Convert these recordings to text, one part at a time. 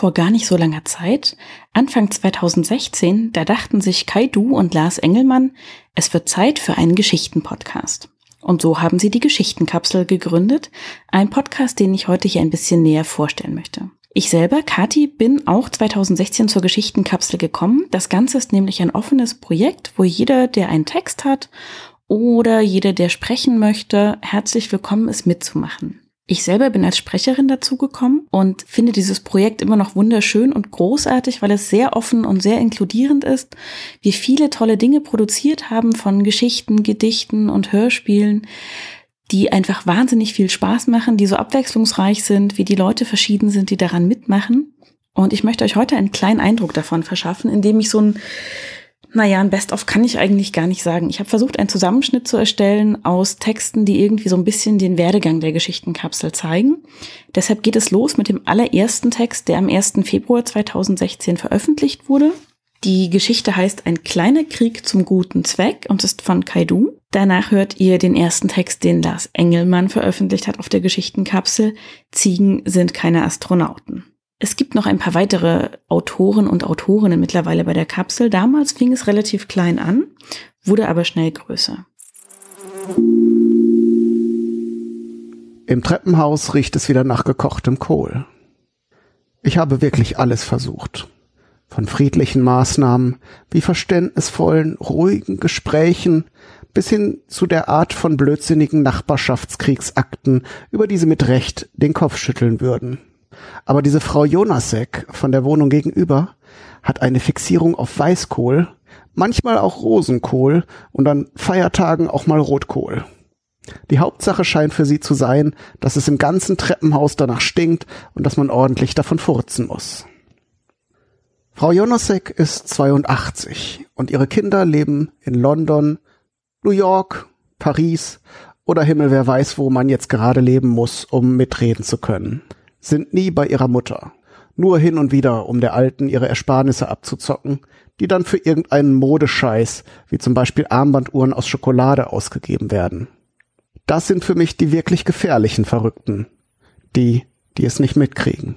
vor gar nicht so langer Zeit, Anfang 2016, da dachten sich Kai Du und Lars Engelmann, es wird Zeit für einen Geschichtenpodcast. Und so haben sie die Geschichtenkapsel gegründet, ein Podcast, den ich heute hier ein bisschen näher vorstellen möchte. Ich selber, Kati, bin auch 2016 zur Geschichtenkapsel gekommen. Das Ganze ist nämlich ein offenes Projekt, wo jeder, der einen Text hat oder jeder, der sprechen möchte, herzlich willkommen ist mitzumachen. Ich selber bin als Sprecherin dazugekommen und finde dieses Projekt immer noch wunderschön und großartig, weil es sehr offen und sehr inkludierend ist. Wir viele tolle Dinge produziert haben von Geschichten, Gedichten und Hörspielen, die einfach wahnsinnig viel Spaß machen, die so abwechslungsreich sind, wie die Leute verschieden sind, die daran mitmachen. Und ich möchte euch heute einen kleinen Eindruck davon verschaffen, indem ich so ein naja, ein Best-of kann ich eigentlich gar nicht sagen. Ich habe versucht, einen Zusammenschnitt zu erstellen aus Texten, die irgendwie so ein bisschen den Werdegang der Geschichtenkapsel zeigen. Deshalb geht es los mit dem allerersten Text, der am 1. Februar 2016 veröffentlicht wurde. Die Geschichte heißt Ein kleiner Krieg zum guten Zweck und ist von Kaidu. Danach hört ihr den ersten Text, den Lars Engelmann veröffentlicht hat auf der Geschichtenkapsel. Ziegen sind keine Astronauten. Es gibt noch ein paar weitere Autoren und Autorinnen mittlerweile bei der Kapsel. Damals fing es relativ klein an, wurde aber schnell größer. Im Treppenhaus riecht es wieder nach gekochtem Kohl. Ich habe wirklich alles versucht. Von friedlichen Maßnahmen wie verständnisvollen, ruhigen Gesprächen bis hin zu der Art von blödsinnigen Nachbarschaftskriegsakten, über die sie mit Recht den Kopf schütteln würden. Aber diese Frau Jonasek von der Wohnung gegenüber hat eine Fixierung auf Weißkohl, manchmal auch Rosenkohl und an Feiertagen auch mal Rotkohl. Die Hauptsache scheint für sie zu sein, dass es im ganzen Treppenhaus danach stinkt und dass man ordentlich davon furzen muss. Frau Jonasek ist 82 und ihre Kinder leben in London, New York, Paris oder Himmel wer weiß, wo man jetzt gerade leben muss, um mitreden zu können sind nie bei ihrer Mutter. Nur hin und wieder, um der Alten ihre Ersparnisse abzuzocken, die dann für irgendeinen Modescheiß, wie zum Beispiel Armbanduhren aus Schokolade ausgegeben werden. Das sind für mich die wirklich gefährlichen Verrückten. Die, die es nicht mitkriegen.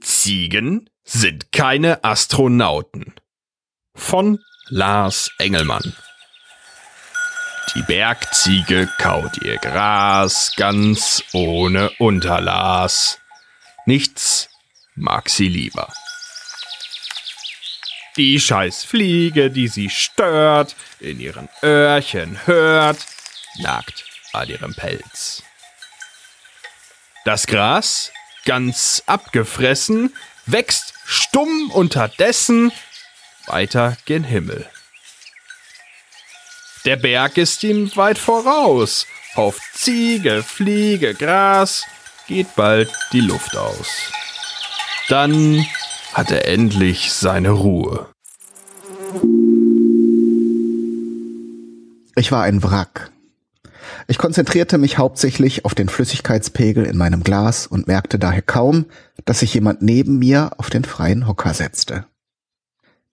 Ziegen sind keine Astronauten. Von Lars Engelmann. Die Bergziege kaut ihr Gras ganz ohne Unterlass. Nichts mag sie lieber. Die Scheißfliege, die sie stört, in ihren Öhrchen hört, nagt an ihrem Pelz. Das Gras, ganz abgefressen, wächst stumm unterdessen weiter gen Himmel. Der Berg ist ihm weit voraus. Auf Ziege, Fliege, Gras geht bald die Luft aus. Dann hat er endlich seine Ruhe. Ich war ein Wrack. Ich konzentrierte mich hauptsächlich auf den Flüssigkeitspegel in meinem Glas und merkte daher kaum, dass sich jemand neben mir auf den freien Hocker setzte.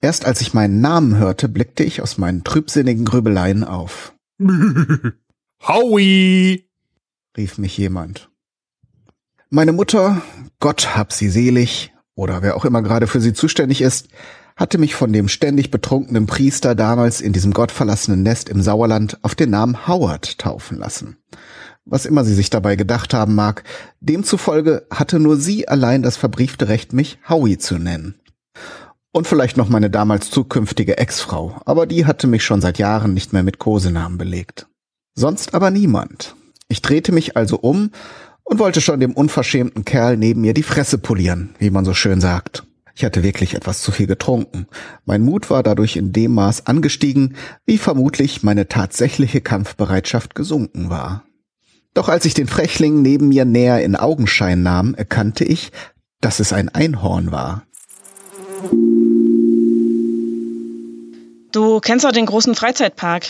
Erst als ich meinen Namen hörte, blickte ich aus meinen trübsinnigen Grübeleien auf. Howie! rief mich jemand. Meine Mutter, Gott hab sie selig, oder wer auch immer gerade für sie zuständig ist, hatte mich von dem ständig betrunkenen Priester damals in diesem gottverlassenen Nest im Sauerland auf den Namen Howard taufen lassen. Was immer sie sich dabei gedacht haben mag, demzufolge hatte nur sie allein das verbriefte Recht, mich Howie zu nennen. Und vielleicht noch meine damals zukünftige Ex-Frau, aber die hatte mich schon seit Jahren nicht mehr mit Kosenamen belegt. Sonst aber niemand. Ich drehte mich also um und wollte schon dem unverschämten Kerl neben mir die Fresse polieren, wie man so schön sagt. Ich hatte wirklich etwas zu viel getrunken. Mein Mut war dadurch in dem Maß angestiegen, wie vermutlich meine tatsächliche Kampfbereitschaft gesunken war. Doch als ich den Frechling neben mir näher in Augenschein nahm, erkannte ich, dass es ein Einhorn war. Du kennst doch den großen Freizeitpark.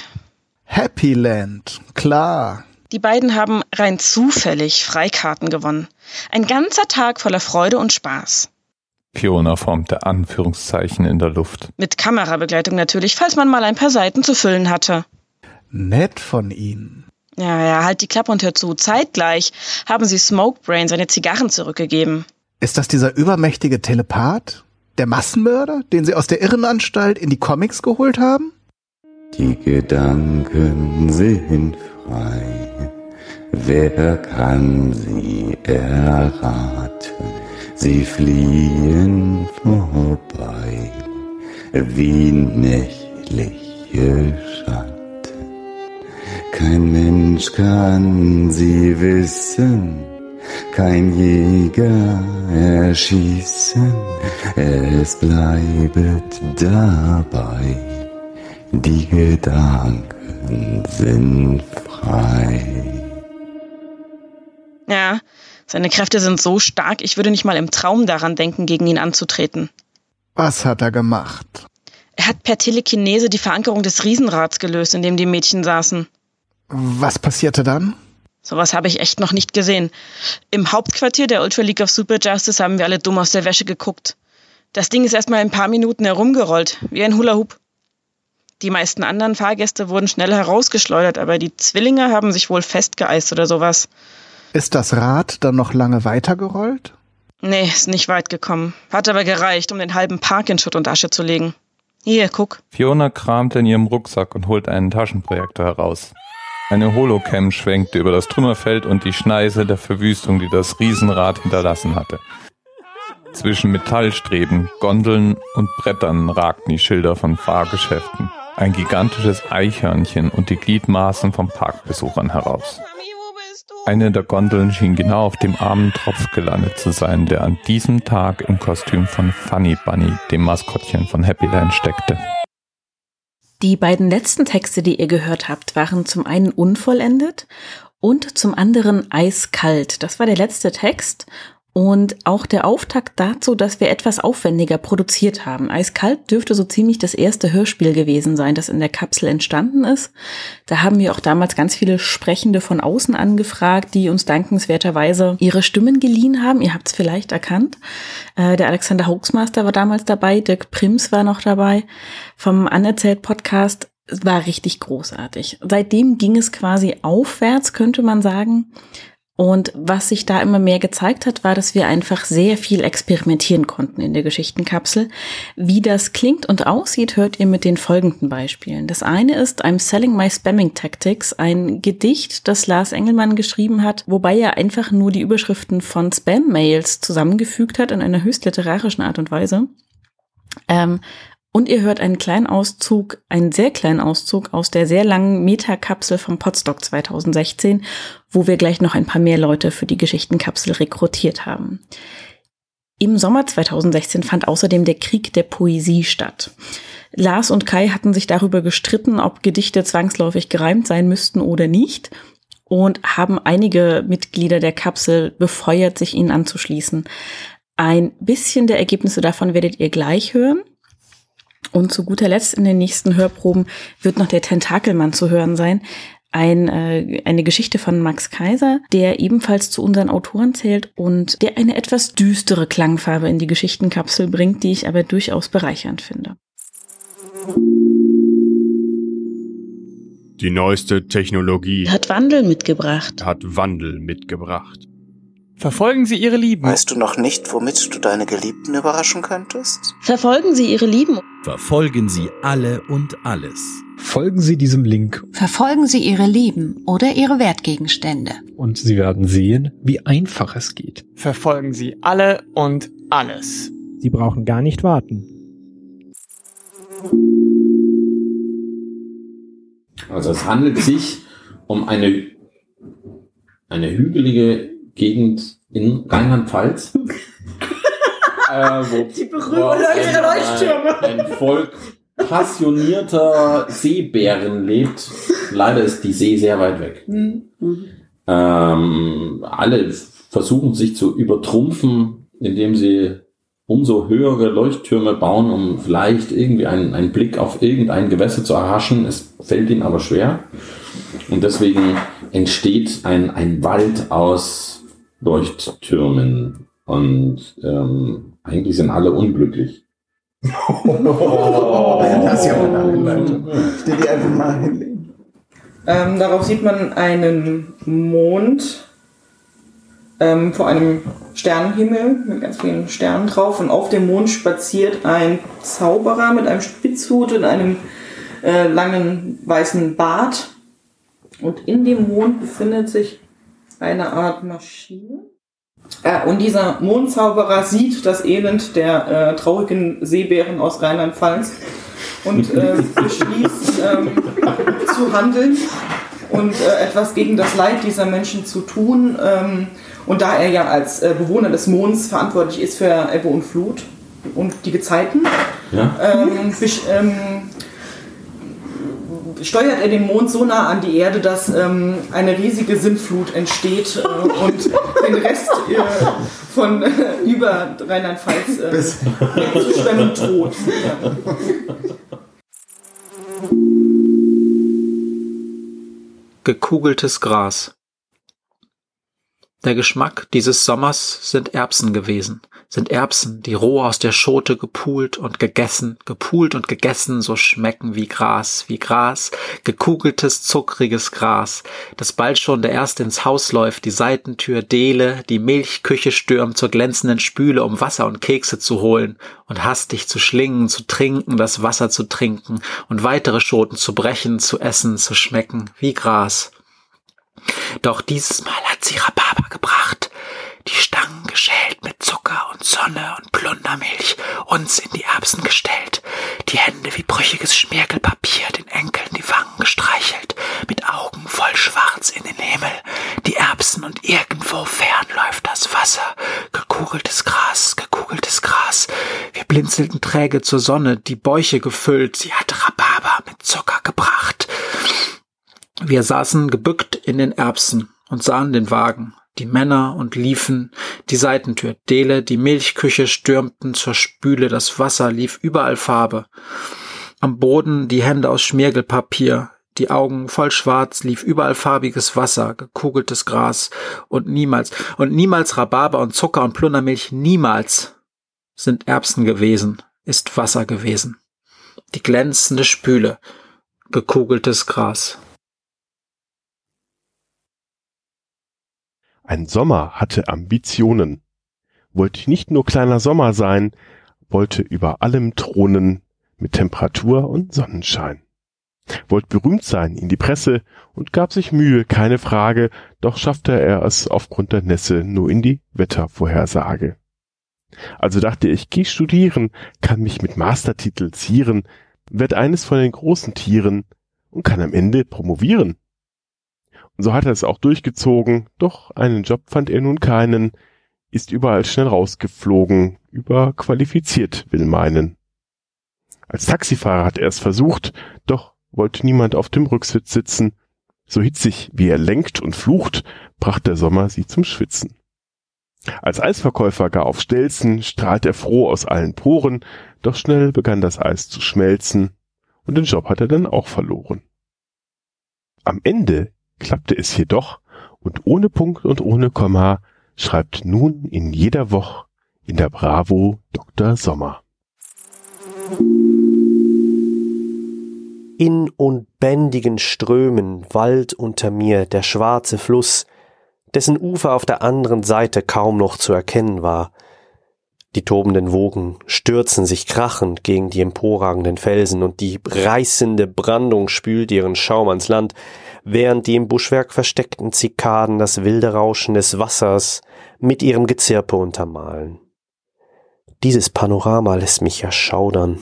Happyland, klar. Die beiden haben rein zufällig Freikarten gewonnen. Ein ganzer Tag voller Freude und Spaß. Fiona formte Anführungszeichen in der Luft. Mit Kamerabegleitung natürlich, falls man mal ein paar Seiten zu füllen hatte. Nett von Ihnen. Ja, ja, halt die Klappe und hör zu. Zeitgleich haben sie Smokebrain seine Zigarren zurückgegeben. Ist das dieser übermächtige Telepath? Der Massenmörder, den Sie aus der Irrenanstalt in die Comics geholt haben? Die Gedanken sind frei. Wer kann sie erraten? Sie fliehen vorbei wie nächtliche Schatten. Kein Mensch kann sie wissen, kein Jäger erschießen, es bleibet dabei, die Gedanken sind frei. Ja, seine Kräfte sind so stark, ich würde nicht mal im Traum daran denken, gegen ihn anzutreten. Was hat er gemacht? Er hat per Telekinese die Verankerung des Riesenrads gelöst, in dem die Mädchen saßen. Was passierte dann? Sowas habe ich echt noch nicht gesehen. Im Hauptquartier der Ultra League of Super Justice haben wir alle dumm aus der Wäsche geguckt. Das Ding ist erstmal ein paar Minuten herumgerollt, wie ein Hula Hoop. Die meisten anderen Fahrgäste wurden schnell herausgeschleudert, aber die Zwillinge haben sich wohl festgeeist oder sowas. Ist das Rad dann noch lange weitergerollt? Nee, ist nicht weit gekommen. Hat aber gereicht, um den halben Park in Schutt und Asche zu legen. Hier, guck. Fiona kramte in ihrem Rucksack und holte einen Taschenprojektor heraus. Eine Holocam schwenkte über das Trümmerfeld und die Schneise der Verwüstung, die das Riesenrad hinterlassen hatte. Zwischen Metallstreben, Gondeln und Brettern ragten die Schilder von Fahrgeschäften, ein gigantisches Eichhörnchen und die Gliedmaßen von Parkbesuchern heraus. Eine der Gondeln schien genau auf dem armen Tropf gelandet zu sein, der an diesem Tag im Kostüm von Funny Bunny, dem Maskottchen von Happyland, steckte. Die beiden letzten Texte, die ihr gehört habt, waren zum einen unvollendet und zum anderen eiskalt. Das war der letzte Text und auch der Auftakt dazu, dass wir etwas aufwendiger produziert haben. Eiskalt dürfte so ziemlich das erste Hörspiel gewesen sein, das in der Kapsel entstanden ist. Da haben wir auch damals ganz viele Sprechende von außen angefragt, die uns dankenswerterweise ihre Stimmen geliehen haben. Ihr habt es vielleicht erkannt. Äh, der Alexander Hoaxmaster war damals dabei, Dirk Prims war noch dabei vom Anerzählt Podcast. Es war richtig großartig. Seitdem ging es quasi aufwärts, könnte man sagen. Und was sich da immer mehr gezeigt hat, war, dass wir einfach sehr viel experimentieren konnten in der Geschichtenkapsel. Wie das klingt und aussieht, hört ihr mit den folgenden Beispielen. Das eine ist I'm Selling My Spamming Tactics, ein Gedicht, das Lars Engelmann geschrieben hat, wobei er einfach nur die Überschriften von Spam-Mails zusammengefügt hat in einer höchst literarischen Art und Weise. Ähm, und ihr hört einen kleinen Auszug, einen sehr kleinen Auszug aus der sehr langen Metakapsel vom Podstock 2016, wo wir gleich noch ein paar mehr Leute für die Geschichtenkapsel rekrutiert haben. Im Sommer 2016 fand außerdem der Krieg der Poesie statt. Lars und Kai hatten sich darüber gestritten, ob Gedichte zwangsläufig gereimt sein müssten oder nicht und haben einige Mitglieder der Kapsel befeuert, sich ihnen anzuschließen. Ein bisschen der Ergebnisse davon werdet ihr gleich hören. Und zu guter Letzt in den nächsten Hörproben wird noch der Tentakelmann zu hören sein. Ein, äh, eine Geschichte von Max Kaiser, der ebenfalls zu unseren Autoren zählt und der eine etwas düstere Klangfarbe in die Geschichtenkapsel bringt, die ich aber durchaus bereichernd finde. Die neueste Technologie Hat Wandel mitgebracht. hat Wandel mitgebracht. Verfolgen Sie Ihre Lieben. Weißt du noch nicht, womit du deine Geliebten überraschen könntest? Verfolgen Sie Ihre Lieben. Verfolgen Sie alle und alles. Folgen Sie diesem Link Verfolgen Sie Ihre Lieben oder Ihre Wertgegenstände. und Sie werden sehen, wie einfach es geht. Verfolgen Sie alle und alles. Sie brauchen gar nicht warten. Also es handelt sich um eine, eine hügelige Gegend in Rheinland-Pfalz. äh, wo, Die berühmten wo ein, Leuchttürme. ein Volk passionierter Seebären lebt. Leider ist die See sehr weit weg. Ähm, alle versuchen sich zu übertrumpfen, indem sie umso höhere Leuchttürme bauen, um vielleicht irgendwie einen, einen Blick auf irgendein Gewässer zu erhaschen. Es fällt ihnen aber schwer. Und deswegen entsteht ein, ein Wald aus Leuchttürmen. Und ähm, eigentlich sind alle unglücklich. Oh, das ist ja mal eine will die einfach mal hinlegen. Ähm, darauf sieht man einen Mond ähm, vor einem Sternenhimmel mit ganz vielen Sternen drauf. Und auf dem Mond spaziert ein Zauberer mit einem Spitzhut und einem äh, langen weißen Bart. Und in dem Mond befindet sich eine Art Maschine. Äh, und dieser Mondzauberer sieht das Elend der äh, traurigen Seebären aus Rheinland-Pfalz und äh, beschließt ähm, zu handeln und äh, etwas gegen das Leid dieser Menschen zu tun. Ähm, und da er ja als äh, Bewohner des Monds verantwortlich ist für Ebbe und Flut und die Gezeiten, ja. ähm, ähm, steuert er den Mond so nah an die Erde, dass ähm, eine riesige Sintflut entsteht äh, und den Rest äh, von äh, über Rheinland-Pfalz äh, zu schwemmen droht. Ja. Gekugeltes Gras. Der Geschmack dieses Sommers sind Erbsen gewesen, sind Erbsen, die roh aus der Schote gepult und gegessen, gepult und gegessen, so schmecken wie Gras, wie Gras, gekugeltes, zuckriges Gras, das bald schon der Erste ins Haus läuft, die Seitentür dehle, die Milchküche stürmt zur glänzenden Spüle, um Wasser und Kekse zu holen und hastig zu schlingen, zu trinken, das Wasser zu trinken und weitere Schoten zu brechen, zu essen, zu schmecken, wie Gras. Doch dieses Mal hat sie Rhabarber gebracht, die Stangen geschält mit Zucker und Sonne und Plundermilch, uns in die Erbsen gestellt, die Hände wie brüchiges Schmirgelpapier, den Enkeln die Wangen gestreichelt, mit Augen voll schwarz in den Himmel, die Erbsen und irgendwo fern läuft das Wasser, gekugeltes Gras, gekugeltes Gras, wir blinzelten träge zur Sonne, die Bäuche gefüllt, sie hat Rhabarber mit Zucker gebracht, wir saßen gebückt in den Erbsen und sahen den Wagen, die Männer und liefen, die Seitentür, Dele, die Milchküche stürmten zur Spüle, das Wasser lief überall Farbe. Am Boden die Hände aus Schmirgelpapier, die Augen voll schwarz, lief überall farbiges Wasser, gekugeltes Gras und niemals, und niemals Rhabarber und Zucker und Plundermilch, niemals sind Erbsen gewesen, ist Wasser gewesen. Die glänzende Spüle, gekugeltes Gras. Ein Sommer hatte Ambitionen, wollte nicht nur kleiner Sommer sein, wollte über allem thronen mit Temperatur und Sonnenschein. Wollte berühmt sein in die Presse und gab sich Mühe, keine Frage, doch schaffte er es aufgrund der Nässe nur in die Wettervorhersage. Also dachte ich, geh studieren, kann mich mit Mastertitel zieren, werd eines von den großen Tieren und kann am Ende promovieren. Und so hat er es auch durchgezogen, doch einen Job fand er nun keinen, ist überall schnell rausgeflogen, überqualifiziert will meinen. Als Taxifahrer hat er es versucht, doch wollte niemand auf dem Rücksitz sitzen. So hitzig wie er lenkt und flucht, brachte der Sommer sie zum Schwitzen. Als Eisverkäufer gar auf Stelzen strahlt er froh aus allen Poren, doch schnell begann das Eis zu schmelzen und den Job hat er dann auch verloren. Am Ende klappte es jedoch und ohne Punkt und ohne Komma schreibt nun in jeder Woche in der Bravo Dr. Sommer. In unbändigen Strömen Wald unter mir der schwarze Fluss, dessen Ufer auf der anderen Seite kaum noch zu erkennen war. Die tobenden Wogen stürzen sich krachend gegen die emporragenden Felsen und die reißende Brandung spült ihren Schaum ans Land, während die im Buschwerk versteckten Zikaden das wilde Rauschen des Wassers mit ihrem Gezirpe untermalen. Dieses Panorama lässt mich erschaudern.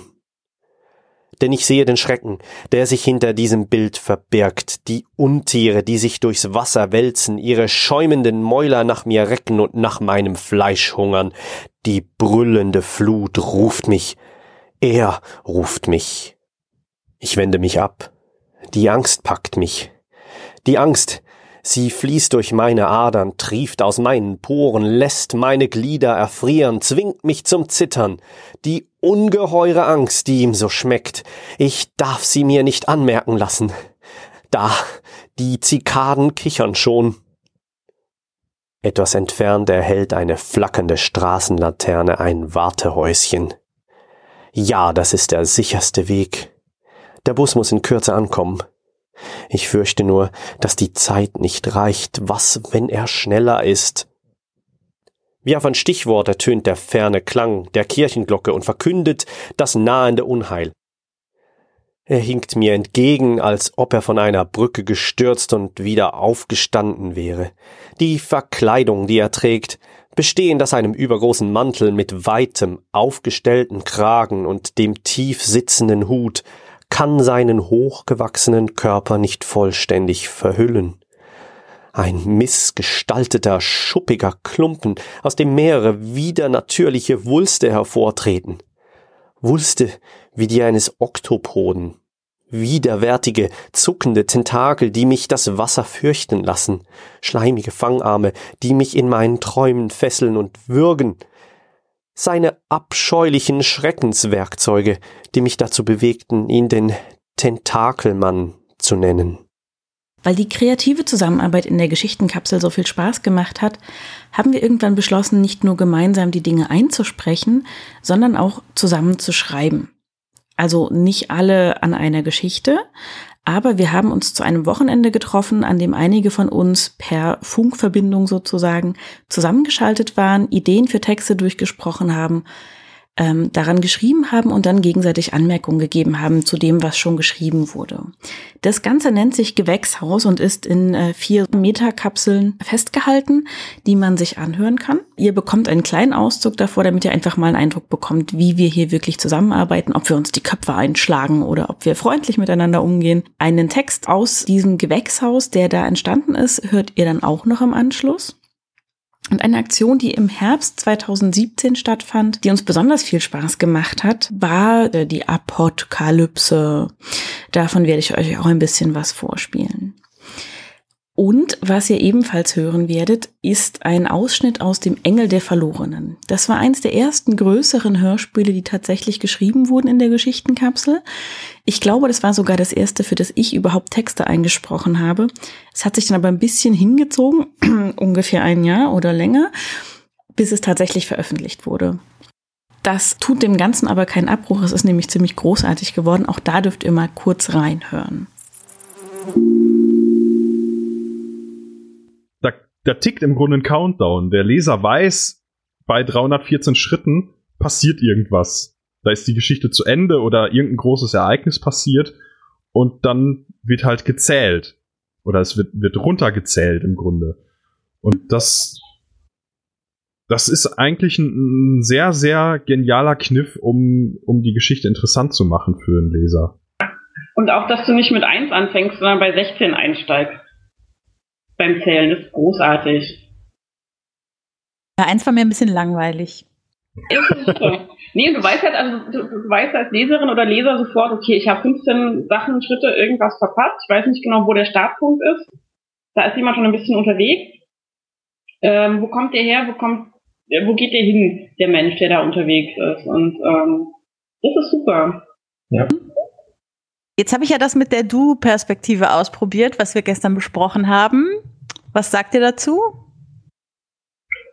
Denn ich sehe den Schrecken, der sich hinter diesem Bild verbirgt, die Untiere, die sich durchs Wasser wälzen, ihre schäumenden Mäuler nach mir recken und nach meinem Fleisch hungern. Die brüllende Flut ruft mich, er ruft mich. Ich wende mich ab. Die Angst packt mich. Die Angst, Sie fließt durch meine Adern, trieft aus meinen Poren, lässt meine Glieder erfrieren, zwingt mich zum Zittern. Die ungeheure Angst, die ihm so schmeckt, ich darf sie mir nicht anmerken lassen. Da, die Zikaden kichern schon. Etwas entfernt erhellt eine flackernde Straßenlaterne ein Wartehäuschen. Ja, das ist der sicherste Weg. Der Bus muss in Kürze ankommen. Ich fürchte nur, dass die Zeit nicht reicht. Was, wenn er schneller ist? Wie auf ein Stichwort ertönt der ferne Klang der Kirchenglocke und verkündet das nahende Unheil. Er hinkt mir entgegen, als ob er von einer Brücke gestürzt und wieder aufgestanden wäre. Die Verkleidung, die er trägt, bestehend aus einem übergroßen Mantel mit weitem, aufgestellten Kragen und dem tief sitzenden Hut, kann seinen hochgewachsenen Körper nicht vollständig verhüllen. Ein missgestalteter, schuppiger Klumpen, aus dem mehrere widernatürliche Wulste hervortreten. Wulste wie die eines Oktopoden. Widerwärtige, zuckende Tentakel, die mich das Wasser fürchten lassen. Schleimige Fangarme, die mich in meinen Träumen fesseln und würgen seine abscheulichen Schreckenswerkzeuge, die mich dazu bewegten, ihn den Tentakelmann zu nennen. Weil die kreative Zusammenarbeit in der Geschichtenkapsel so viel Spaß gemacht hat, haben wir irgendwann beschlossen, nicht nur gemeinsam die Dinge einzusprechen, sondern auch zusammen zu schreiben. Also nicht alle an einer Geschichte, aber wir haben uns zu einem Wochenende getroffen, an dem einige von uns per Funkverbindung sozusagen zusammengeschaltet waren, Ideen für Texte durchgesprochen haben, ähm, daran geschrieben haben und dann gegenseitig Anmerkungen gegeben haben zu dem, was schon geschrieben wurde. Das Ganze nennt sich Gewächshaus und ist in äh, vier Metakapseln festgehalten, die man sich anhören kann. Ihr bekommt einen kleinen Auszug davor, damit ihr einfach mal einen Eindruck bekommt, wie wir hier wirklich zusammenarbeiten, ob wir uns die Köpfe einschlagen oder ob wir freundlich miteinander umgehen. Einen Text aus diesem Gewächshaus, der da entstanden ist, hört ihr dann auch noch im Anschluss. Und eine Aktion, die im Herbst 2017 stattfand, die uns besonders viel Spaß gemacht hat, war äh, die Apokalypse. Davon werde ich euch auch ein bisschen was vorspielen. Und was ihr ebenfalls hören werdet, ist ein Ausschnitt aus dem Engel der Verlorenen. Das war eins der ersten größeren Hörspiele, die tatsächlich geschrieben wurden in der Geschichtenkapsel. Ich glaube, das war sogar das erste, für das ich überhaupt Texte eingesprochen habe. Es hat sich dann aber ein bisschen hingezogen, ungefähr ein Jahr oder länger, bis es tatsächlich veröffentlicht wurde. Das tut dem Ganzen aber keinen Abbruch. Es ist nämlich ziemlich großartig geworden. Auch da dürft ihr mal kurz reinhören. Da tickt im Grunde ein Countdown. Der Leser weiß, bei 314 Schritten passiert irgendwas. Da ist die Geschichte zu Ende oder irgendein großes Ereignis passiert und dann wird halt gezählt. Oder es wird, wird runtergezählt im Grunde. Und das, das ist eigentlich ein, ein sehr, sehr genialer Kniff, um, um die Geschichte interessant zu machen für einen Leser. Und auch, dass du nicht mit 1 anfängst, sondern bei 16 einsteigst beim Zählen. Das ist großartig. Ja, eins war mir ein bisschen langweilig. nee, du weißt halt, also du, du, weißt als Leserin oder Leser sofort, okay, ich habe 15 Sachen, Schritte, irgendwas verpasst. Ich weiß nicht genau, wo der Startpunkt ist. Da ist jemand schon ein bisschen unterwegs. Ähm, wo kommt der her? Wo kommt, wo geht der hin, der Mensch, der da unterwegs ist? Und ähm, das ist super. Ja. Jetzt habe ich ja das mit der Du-Perspektive ausprobiert, was wir gestern besprochen haben. Was sagt ihr dazu?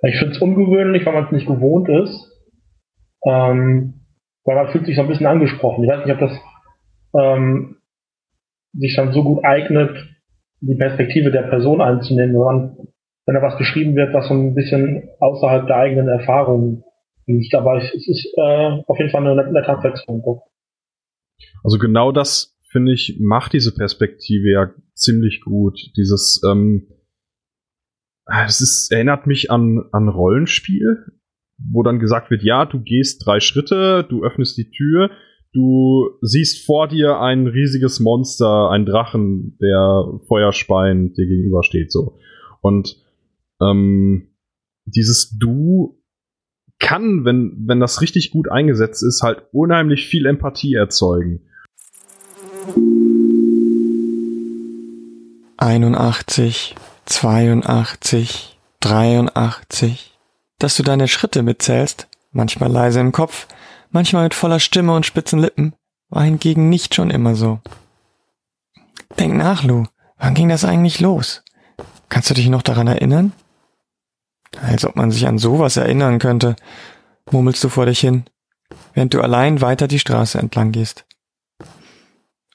Ich finde es ungewöhnlich, weil man es nicht gewohnt ist. Ähm, weil man fühlt sich so ein bisschen angesprochen. Ich weiß nicht, ob das ähm, sich dann so gut eignet, die Perspektive der Person einzunehmen, wenn, man, wenn da was geschrieben wird, was so ein bisschen außerhalb der eigenen Erfahrungen liegt. Aber es ist äh, auf jeden Fall eine nette Abwechslung. Also genau das finde ich, macht diese Perspektive ja ziemlich gut. Dieses, ähm, es ist, erinnert mich an, an Rollenspiel, wo dann gesagt wird, ja, du gehst drei Schritte, du öffnest die Tür, du siehst vor dir ein riesiges Monster, ein Drachen, der Feuerspein dir gegenübersteht, so. Und ähm, dieses Du kann, wenn, wenn das richtig gut eingesetzt ist, halt unheimlich viel Empathie erzeugen. 81, 82, 83. Dass du deine Schritte mitzählst, manchmal leise im Kopf, manchmal mit voller Stimme und spitzen Lippen, war hingegen nicht schon immer so. Denk nach, Lou. Wann ging das eigentlich los? Kannst du dich noch daran erinnern? Als ob man sich an sowas erinnern könnte, murmelst du vor dich hin, während du allein weiter die Straße entlang gehst.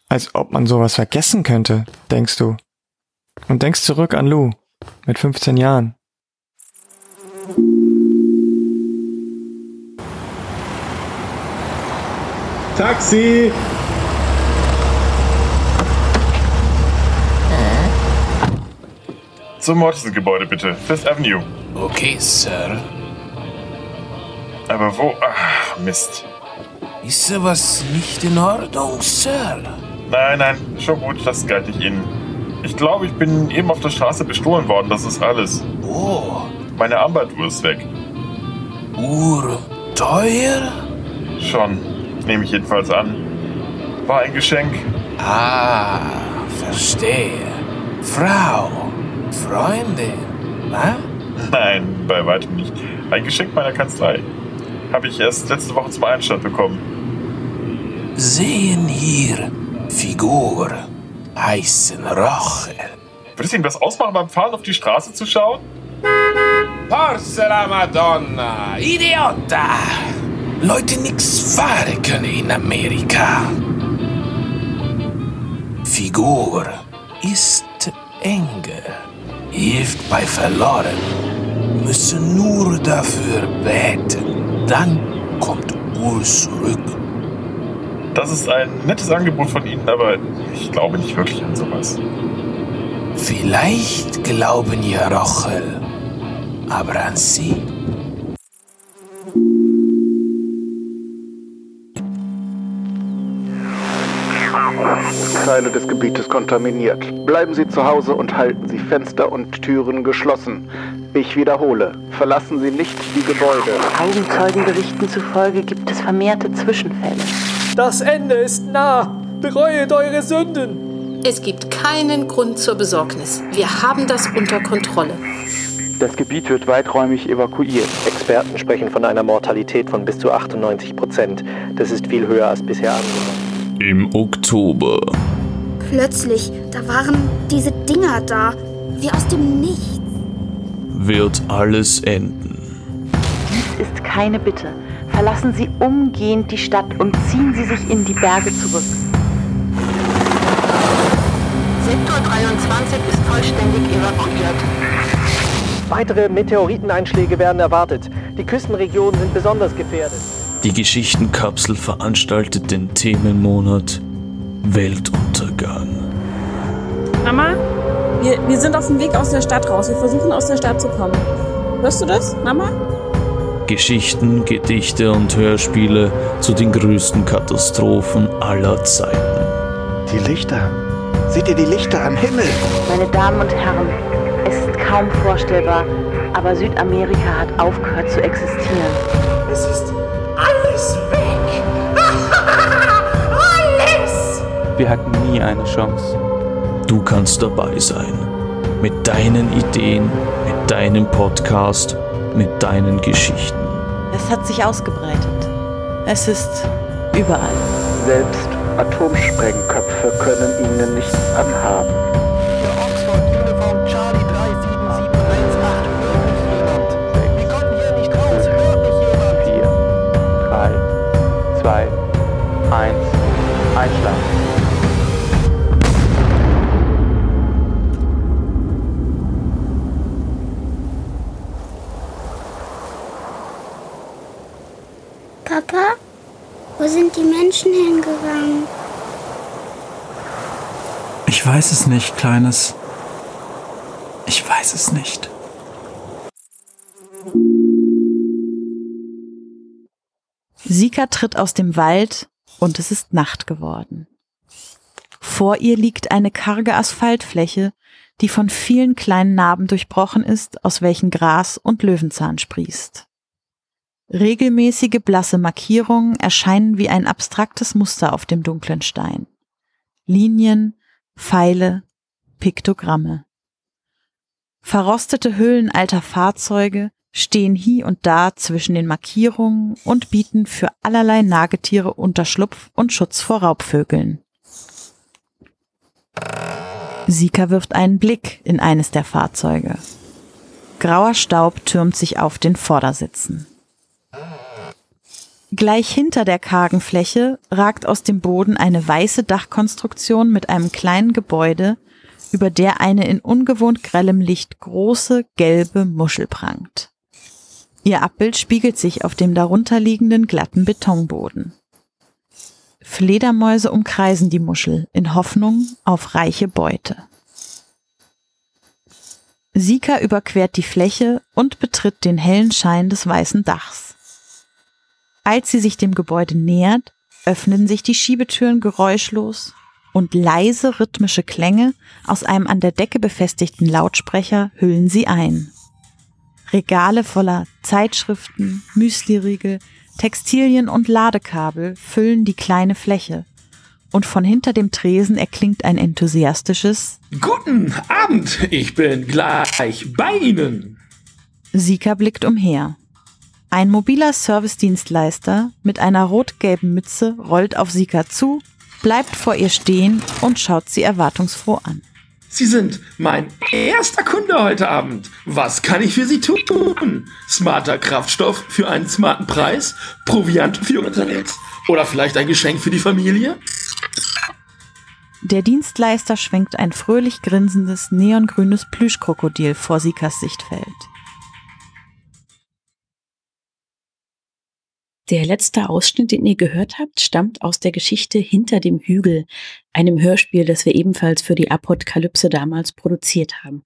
Als ob man sowas vergessen könnte, denkst du. Und denkst zurück an Lou mit 15 Jahren. Taxi! Zum Mortensen-Gebäude bitte. Fifth Avenue. Okay, Sir. Aber wo? Ach, Mist. Ist sowas nicht in Ordnung, Sir? Nein, nein, schon gut, das galt nicht Ihnen. Ich glaube, ich bin eben auf der Straße bestohlen worden, das ist alles. Oh. Meine Armbanduhr ist weg. Uhr teuer? Schon, nehme ich jedenfalls an. War ein Geschenk. Ah, verstehe. Frau, Freundin, na? Nein, bei weitem nicht. Ein Geschenk meiner Kanzlei. Habe ich erst letzte Woche zum Einstand bekommen. Sehen hier Figur heißen Roche. Wird es Ihnen was ausmachen, beim Fahren auf die Straße zu schauen? Forza la Madonna! Idiota! Leute nix fahren können in Amerika. Figur ist Engel, hilft bei Verloren, müssen nur dafür beten. Dann kommt Uhr zurück. Das ist ein nettes Angebot von Ihnen, aber ich glaube nicht wirklich an sowas. Vielleicht glauben ja Rochel, aber an Sie? Teile des Gebietes kontaminiert. Bleiben Sie zu Hause und halten Sie Fenster und Türen geschlossen. Ich wiederhole, verlassen Sie nicht die Gebäude. Augenzeugenberichten zufolge gibt es vermehrte Zwischenfälle. Das Ende ist nah. Bereuet eure Sünden. Es gibt keinen Grund zur Besorgnis. Wir haben das unter Kontrolle. Das Gebiet wird weiträumig evakuiert. Experten sprechen von einer Mortalität von bis zu 98 Prozent. Das ist viel höher als bisher angenommen. Im Oktober. Plötzlich, da waren diese Dinger da, wie aus dem Nichts. Wird alles enden. Dies ist keine Bitte. Verlassen Sie umgehend die Stadt und ziehen Sie sich in die Berge zurück. Sektor 23 ist vollständig evakuiert. Weitere Meteoriteneinschläge werden erwartet. Die Küstenregionen sind besonders gefährdet. Die Geschichtenkapsel veranstaltet den Themenmonat Weltuntergang. Mama, wir, wir sind auf dem Weg aus der Stadt raus. Wir versuchen aus der Stadt zu kommen. Hörst du das, Mama? Geschichten, Gedichte und Hörspiele zu den größten Katastrophen aller Zeiten. Die Lichter. Seht ihr die Lichter am Himmel? Meine Damen und Herren, es ist kaum vorstellbar, aber Südamerika hat aufgehört zu existieren. Es ist alles weg. alles! Wir hatten nie eine Chance. Du kannst dabei sein. Mit deinen Ideen, mit deinem Podcast, mit deinen Geschichten. Es hat sich ausgebreitet. Es ist überall. Selbst Atomsprengköpfe können ihnen nichts anhaben. Ich weiß es nicht, Kleines. Ich weiß es nicht. Sika tritt aus dem Wald und es ist Nacht geworden. Vor ihr liegt eine karge Asphaltfläche, die von vielen kleinen Narben durchbrochen ist, aus welchen Gras und Löwenzahn sprießt. Regelmäßige blasse Markierungen erscheinen wie ein abstraktes Muster auf dem dunklen Stein. Linien, Pfeile, Piktogramme. Verrostete Hüllen alter Fahrzeuge stehen hier und da zwischen den Markierungen und bieten für allerlei Nagetiere Unterschlupf und Schutz vor Raubvögeln. Sika wirft einen Blick in eines der Fahrzeuge. Grauer Staub türmt sich auf den Vordersitzen. Gleich hinter der kargen Fläche ragt aus dem Boden eine weiße Dachkonstruktion mit einem kleinen Gebäude, über der eine in ungewohnt grellem Licht große gelbe Muschel prangt. Ihr Abbild spiegelt sich auf dem darunterliegenden glatten Betonboden. Fledermäuse umkreisen die Muschel in Hoffnung auf reiche Beute. Sika überquert die Fläche und betritt den hellen Schein des weißen Dachs. Als sie sich dem Gebäude nähert, öffnen sich die Schiebetüren geräuschlos und leise rhythmische Klänge aus einem an der Decke befestigten Lautsprecher hüllen sie ein. Regale voller Zeitschriften, Müsliriegel, Textilien und Ladekabel füllen die kleine Fläche. Und von hinter dem Tresen erklingt ein enthusiastisches Guten Abend, ich bin gleich bei Ihnen. Sika blickt umher. Ein mobiler Servicedienstleister mit einer rot-gelben Mütze rollt auf Sika zu, bleibt vor ihr stehen und schaut sie erwartungsfroh an. Sie sind mein erster Kunde heute Abend. Was kann ich für Sie tun? Smarter Kraftstoff für einen smarten Preis? Proviant für unterwegs? Oder vielleicht ein Geschenk für die Familie? Der Dienstleister schwenkt ein fröhlich grinsendes neongrünes Plüschkrokodil vor Sikas Sichtfeld. Der letzte Ausschnitt, den ihr gehört habt, stammt aus der Geschichte Hinter dem Hügel, einem Hörspiel, das wir ebenfalls für die Apokalypse damals produziert haben.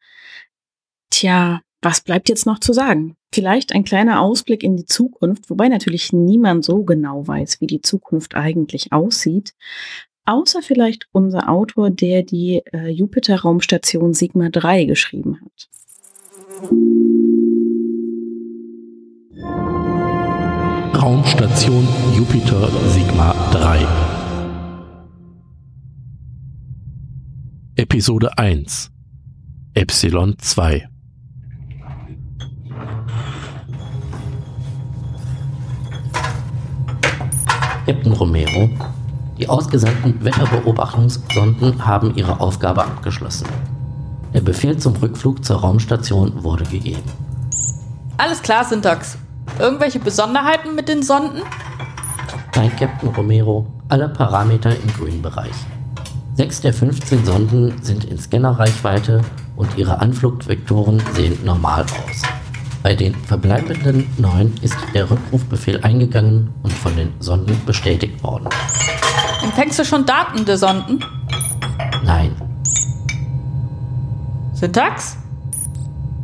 Tja, was bleibt jetzt noch zu sagen? Vielleicht ein kleiner Ausblick in die Zukunft, wobei natürlich niemand so genau weiß, wie die Zukunft eigentlich aussieht. Außer vielleicht unser Autor, der die äh, Jupiter-Raumstation Sigma 3 geschrieben hat. Raumstation Jupiter Sigma 3 Episode 1 Epsilon 2 Captain Romero, die ausgesandten Wetterbeobachtungssonden haben ihre Aufgabe abgeschlossen. Der Befehl zum Rückflug zur Raumstation wurde gegeben. Alles klar, Syntax. Irgendwelche Besonderheiten mit den Sonden? Nein, Captain Romero, alle Parameter im grünen Bereich. Sechs der 15 Sonden sind in Scannerreichweite und ihre Anflugvektoren sehen normal aus. Bei den verbleibenden neun ist der Rückrufbefehl eingegangen und von den Sonden bestätigt worden. Empfängst du schon Daten der Sonden? Nein. Syntax?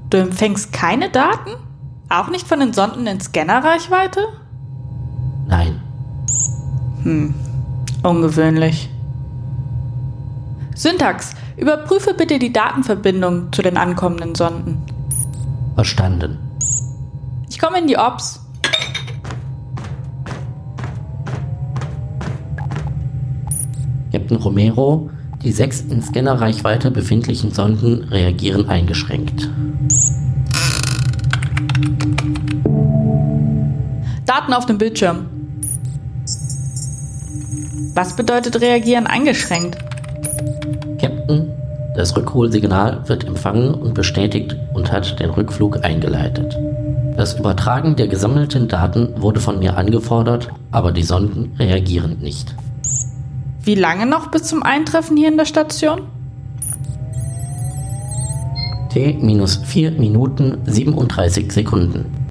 Du empfängst keine Daten? Auch nicht von den Sonden in Scannerreichweite? Nein. Hm, ungewöhnlich. Syntax, überprüfe bitte die Datenverbindung zu den ankommenden Sonden. Verstanden. Ich komme in die Ops. Captain Romero, die sechs in Scannerreichweite befindlichen Sonden reagieren eingeschränkt. Daten auf dem Bildschirm. Was bedeutet reagieren eingeschränkt? Captain, das Rückholsignal wird empfangen und bestätigt und hat den Rückflug eingeleitet. Das Übertragen der gesammelten Daten wurde von mir angefordert, aber die Sonden reagieren nicht. Wie lange noch bis zum Eintreffen hier in der Station? T minus 4 Minuten 37 Sekunden.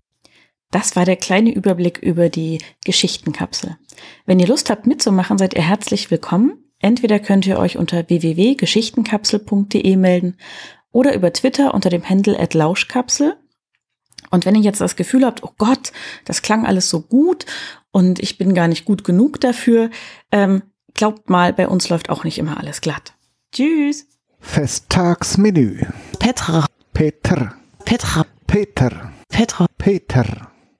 Das war der kleine Überblick über die Geschichtenkapsel. Wenn ihr Lust habt mitzumachen, seid ihr herzlich willkommen. Entweder könnt ihr euch unter www.geschichtenkapsel.de melden oder über Twitter unter dem Handle Lauschkapsel. Und wenn ihr jetzt das Gefühl habt, oh Gott, das klang alles so gut und ich bin gar nicht gut genug dafür, ähm, glaubt mal, bei uns läuft auch nicht immer alles glatt. Tschüss. Festtagsmenü. Petra. Peter. Petra. Peter. Petra. Peter.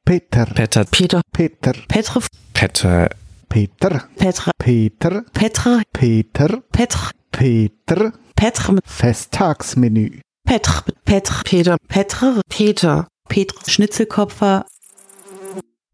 Peter. Peter. Peter. Peter. Petra. Peter. Peter. Petra. Peter. Petra. Peter. Petra. Peter. Petra. Festtagsmenü. Petr, Petr, Peter, Petr, Peter, Petr Schnitzelkopfer